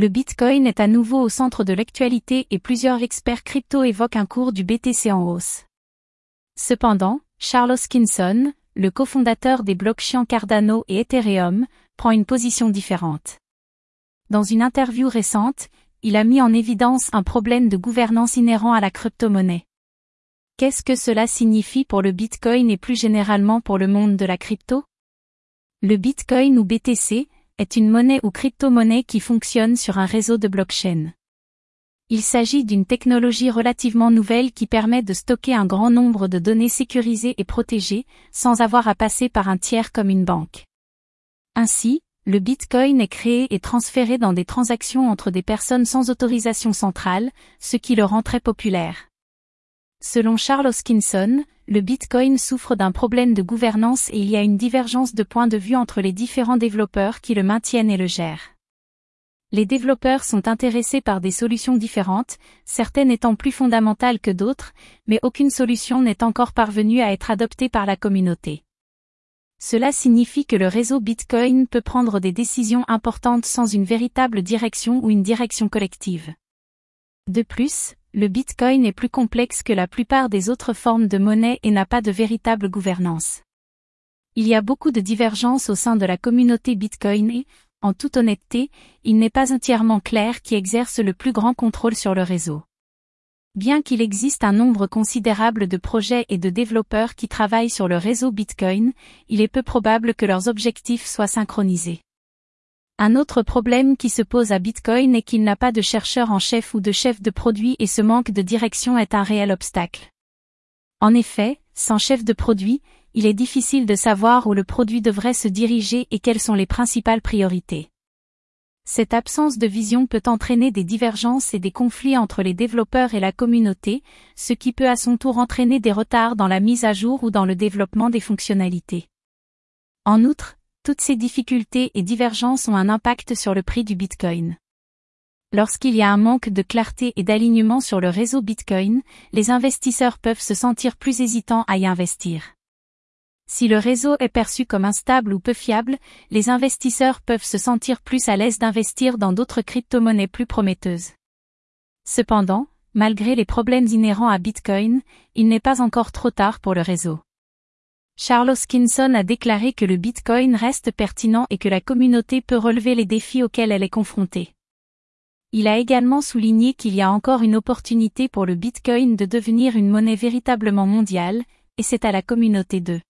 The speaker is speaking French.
Le Bitcoin est à nouveau au centre de l'actualité et plusieurs experts crypto évoquent un cours du BTC en hausse. Cependant, Charles Hoskinson, le cofondateur des blockchains Cardano et Ethereum, prend une position différente. Dans une interview récente, il a mis en évidence un problème de gouvernance inhérent à la crypto-monnaie. Qu'est-ce que cela signifie pour le Bitcoin et plus généralement pour le monde de la crypto? Le Bitcoin ou BTC est une monnaie ou crypto-monnaie qui fonctionne sur un réseau de blockchain. Il s'agit d'une technologie relativement nouvelle qui permet de stocker un grand nombre de données sécurisées et protégées, sans avoir à passer par un tiers comme une banque. Ainsi, le Bitcoin est créé et transféré dans des transactions entre des personnes sans autorisation centrale, ce qui le rend très populaire. Selon Charles Hoskinson, le Bitcoin souffre d'un problème de gouvernance et il y a une divergence de points de vue entre les différents développeurs qui le maintiennent et le gèrent. Les développeurs sont intéressés par des solutions différentes, certaines étant plus fondamentales que d'autres, mais aucune solution n'est encore parvenue à être adoptée par la communauté. Cela signifie que le réseau Bitcoin peut prendre des décisions importantes sans une véritable direction ou une direction collective. De plus, le Bitcoin est plus complexe que la plupart des autres formes de monnaie et n'a pas de véritable gouvernance. Il y a beaucoup de divergences au sein de la communauté Bitcoin et, en toute honnêteté, il n'est pas entièrement clair qui exerce le plus grand contrôle sur le réseau. Bien qu'il existe un nombre considérable de projets et de développeurs qui travaillent sur le réseau Bitcoin, il est peu probable que leurs objectifs soient synchronisés. Un autre problème qui se pose à Bitcoin est qu'il n'a pas de chercheur en chef ou de chef de produit et ce manque de direction est un réel obstacle. En effet, sans chef de produit, il est difficile de savoir où le produit devrait se diriger et quelles sont les principales priorités. Cette absence de vision peut entraîner des divergences et des conflits entre les développeurs et la communauté, ce qui peut à son tour entraîner des retards dans la mise à jour ou dans le développement des fonctionnalités. En outre, toutes ces difficultés et divergences ont un impact sur le prix du Bitcoin. Lorsqu'il y a un manque de clarté et d'alignement sur le réseau Bitcoin, les investisseurs peuvent se sentir plus hésitants à y investir. Si le réseau est perçu comme instable ou peu fiable, les investisseurs peuvent se sentir plus à l'aise d'investir dans d'autres crypto-monnaies plus prometteuses. Cependant, malgré les problèmes inhérents à Bitcoin, il n'est pas encore trop tard pour le réseau. Charles Hoskinson a déclaré que le Bitcoin reste pertinent et que la communauté peut relever les défis auxquels elle est confrontée. Il a également souligné qu'il y a encore une opportunité pour le Bitcoin de devenir une monnaie véritablement mondiale, et c'est à la communauté de